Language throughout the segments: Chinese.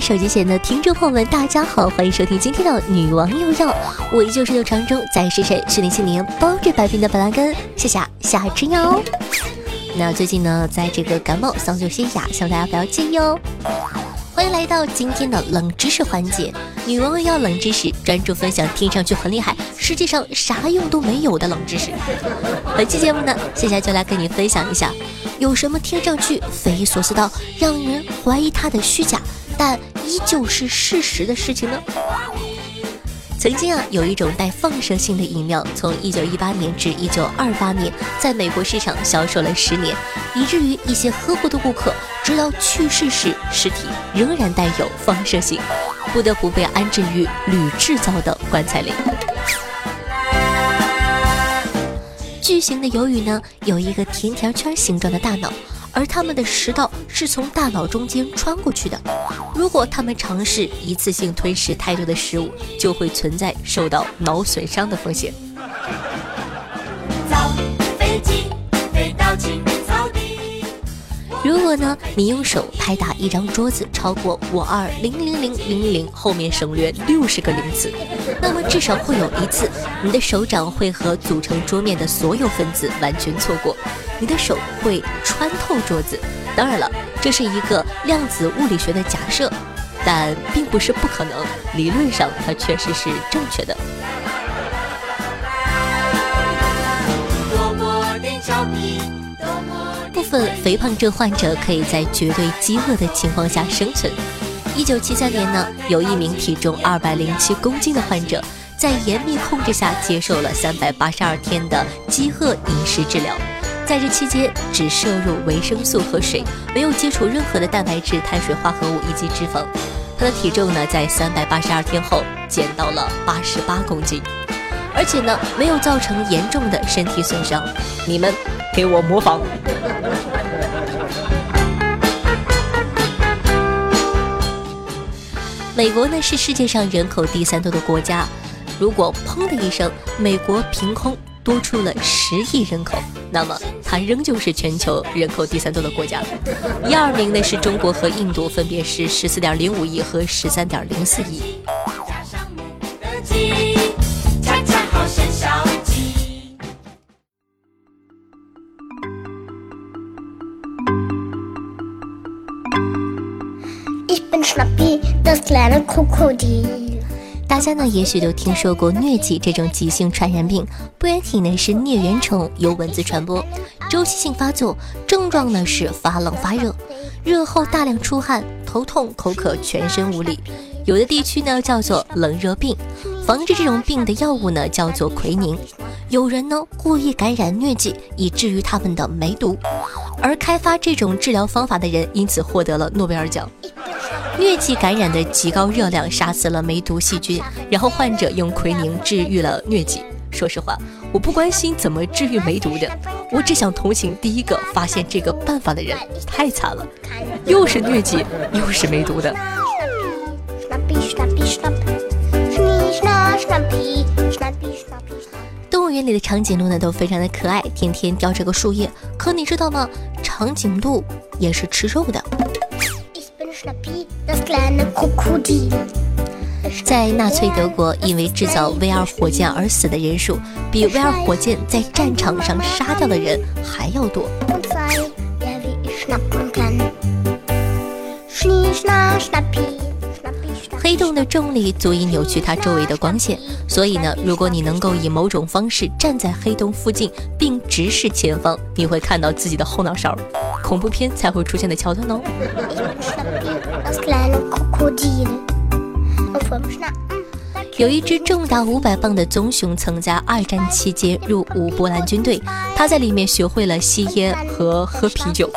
手机前的听众朋友们，大家好，欢迎收听今天的《女王又要》，我依旧是六长中在是谁训练青年包治百病的板蓝根，夏夏夏之瑶。那最近呢，在这个感冒，嗓子有些哑，希望大家不要介意哦。欢迎来到今天的冷知识环节，女王要冷知识，专注分享听上去很厉害，实际上啥用都没有的冷知识。本期节目呢，夏夏就来跟你分享一下，有什么听上去匪夷所思到让人怀疑它的虚假。但依旧是事实的事情呢。曾经啊，有一种带放射性的饮料，从一九一八年至一九二八年，在美国市场销售了十年，以至于一些喝过的顾客，直到去世时，尸体仍然带有放射性，不得不被安置于铝制造的棺材里。巨型的鱿鱼呢，有一个甜甜圈形状的大脑。而他们的食道是从大脑中间穿过去的。如果他们尝试一次性吞食太多的食物，就会存在受到脑损伤的风险。果呢，你用手拍打一张桌子超过五二零零零零零后面省略六十个零次，那么至少会有一次，你的手掌会和组成桌面的所有分子完全错过。你的手会穿透桌子，当然了，这是一个量子物理学的假设，但并不是不可能。理论上，它确实是正确的。多么的俏皮分肥胖症患者可以在绝对饥饿的情况下生存。一九七三年呢，有一名体重二百零七公斤的患者，在严密控制下接受了三百八十二天的饥饿饮食治疗。在这期间，只摄入维生素和水，没有接触任何的蛋白质、碳水化合物以及脂肪。他的体重呢，在三百八十二天后减到了八十八公斤，而且呢，没有造成严重的身体损伤。你们给我模仿！美国呢是世界上人口第三多的国家，如果砰的一声，美国凭空多出了十亿人口。那么，它仍旧是全球人口第三多的国家。一二名呢是中国和印度，分别是十四点零五亿和十三点零四亿。酷酷的大家呢，也许都听说过疟疾这种急性传染病，不原体呢是疟原虫由蚊子传播，周期性发作，症状呢是发冷发热，热后大量出汗，头痛口渴，全身无力，有的地区呢叫做冷热病。防治这种病的药物呢叫做奎宁。有人呢故意感染疟疾，以至于他们的梅毒，而开发这种治疗方法的人因此获得了诺贝尔奖。疟疾感染的极高热量杀死了梅毒细菌，然后患者用奎宁治愈了疟疾。说实话，我不关心怎么治愈梅毒的，我只想同情第一个发现这个办法的人，太惨了，又是疟疾，又是梅毒的。动物园里的长颈鹿呢，都非常的可爱，天天叼着个树叶。可你知道吗？长颈鹿也是吃肉的。在纳粹德国，因为制造 V2 火箭而死的人数，比 V2 火箭在战场上杀掉的人还要多。黑洞的重力足以扭曲它周围的光线，所以呢，如果你能够以某种方式站在黑洞附近并直视前方，你会看到自己的后脑勺。恐怖片才会出现的桥段哦。有一只重达五百磅的棕熊曾在二战期间入伍波兰军队，他在里面学会了吸烟和喝啤酒，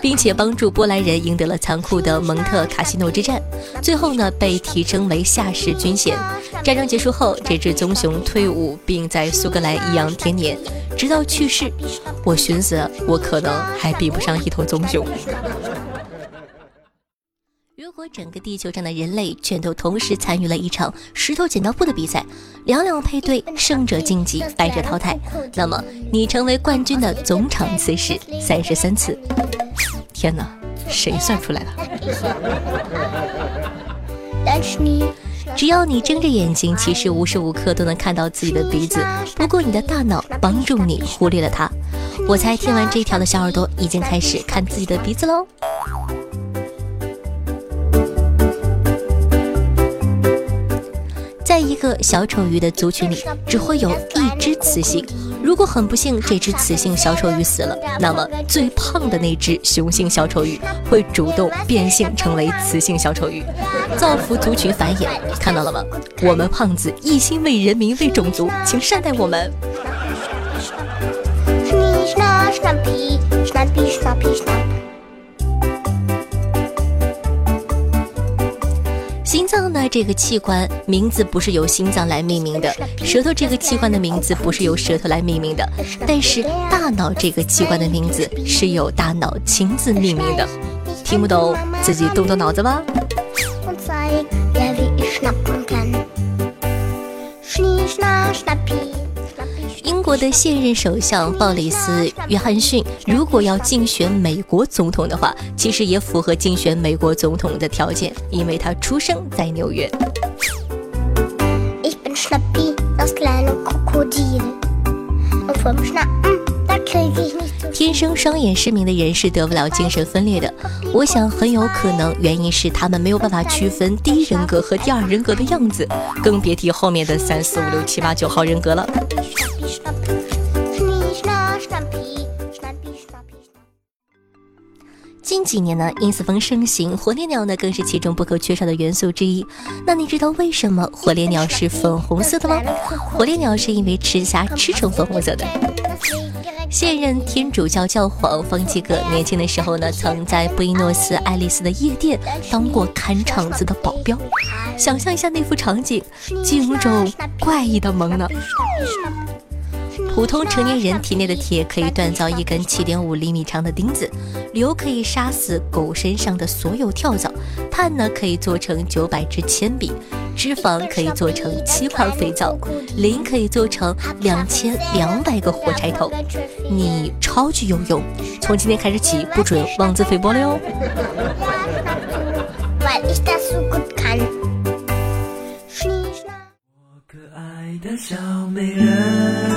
并且帮助波兰人赢得了残酷的蒙特卡西诺之战。最后呢，被提升为下士军衔。战争结束后，这只棕熊退伍，并在苏格兰颐养天年，直到去世。我寻思，我可能还比不上一头棕熊。如果整个地球上的人类全都同时参与了一场石头剪刀布的比赛，两两配对，胜者晋级，败者淘汰，那么你成为冠军的总场次是三十三次。天哪，谁算出来的？只要你睁着眼睛，其实无时无刻都能看到自己的鼻子，不过你的大脑帮助你忽略了它。我猜听完这条的小耳朵已经开始看自己的鼻子喽。在一个小丑鱼的族群里，只会有一只雌性。如果很不幸这只雌性小丑鱼死了，那么最胖的那只雄性小丑鱼会主动变性成为雌性小丑鱼，造福族群繁衍。看到了吗？我们胖子一心为人民、为种族，请善待我们。这个器官名字不是由心脏来命名的，舌头这个器官的名字不是由舌头来命名的，但是大脑这个器官的名字是由大脑亲自命名的。听不懂，自己动动脑子吧。国的现任首相鲍里斯·约翰逊，如果要竞选美国总统的话，其实也符合竞选美国总统的条件，因为他出生在纽约。天生双眼失明的人是得不了精神分裂的。我想很有可能原因是他们没有办法区分第一人格和第二人格的样子，更别提后面的三四五六七八九号人格了。近几年呢，因斯风盛行，火烈鸟呢更是其中不可缺少的元素之一。那你知道为什么火烈鸟是粉红色的吗？火烈鸟是因为吃虾吃成粉红色的。现任天主教教皇方济各年轻的时候呢，曾在布宜诺斯艾利斯的夜店当过看场子的保镖。想象一下那幅场景，竟有种怪异的萌呢。普通成年人体内的铁可以锻造一根七点五厘米长的钉子，硫可以杀死狗身上的所有跳蚤，碳呢可以做成九百支铅笔，脂肪可以做成七块肥皂，磷可以做成两千两百个火柴头。你超级有用，从今天开始起不准妄自菲薄了哟。我可爱的小美人。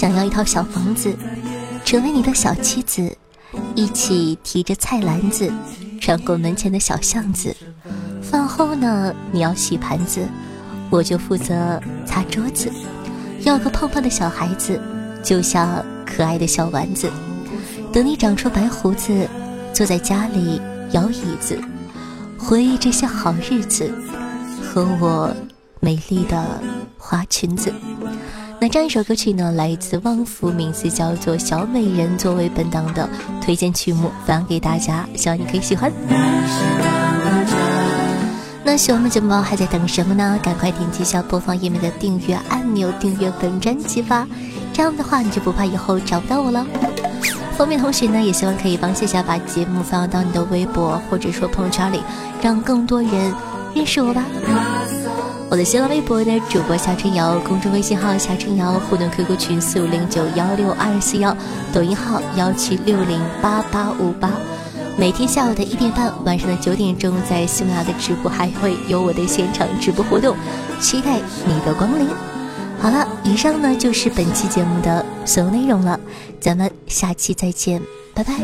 想要一套小房子，成为你的小妻子，一起提着菜篮子穿过门前的小巷子。饭后呢，你要洗盘子，我就负责擦桌子。要个胖胖的小孩子，就像可爱的小丸子。等你长出白胡子，坐在家里摇椅子，回忆这些好日子和我美丽的花裙子。那这样一首歌曲呢，来自旺福，名字叫做《小美人》，作为本档的推荐曲目，分享给大家，希望你可以喜欢。那喜欢的节目还在等什么呢？赶快点击下播放页面的订阅按钮，订阅本专辑吧。这样的话，你就不怕以后找不到我了。方便同学呢，也希望可以帮夏夏把节目发到你的微博或者说朋友圈里，让更多人认识我吧。我的新浪微博的主播夏春瑶，公众微信号夏春瑶，互动 QQ 群四五零九幺六二四幺，抖音号幺七六零八八五八。每天下午的一点半，晚上的九点钟，在喜马拉雅的直播还会有我的现场直播活动，期待你的光临。好了，以上呢就是本期节目的所有内容了，咱们下期再见，拜拜。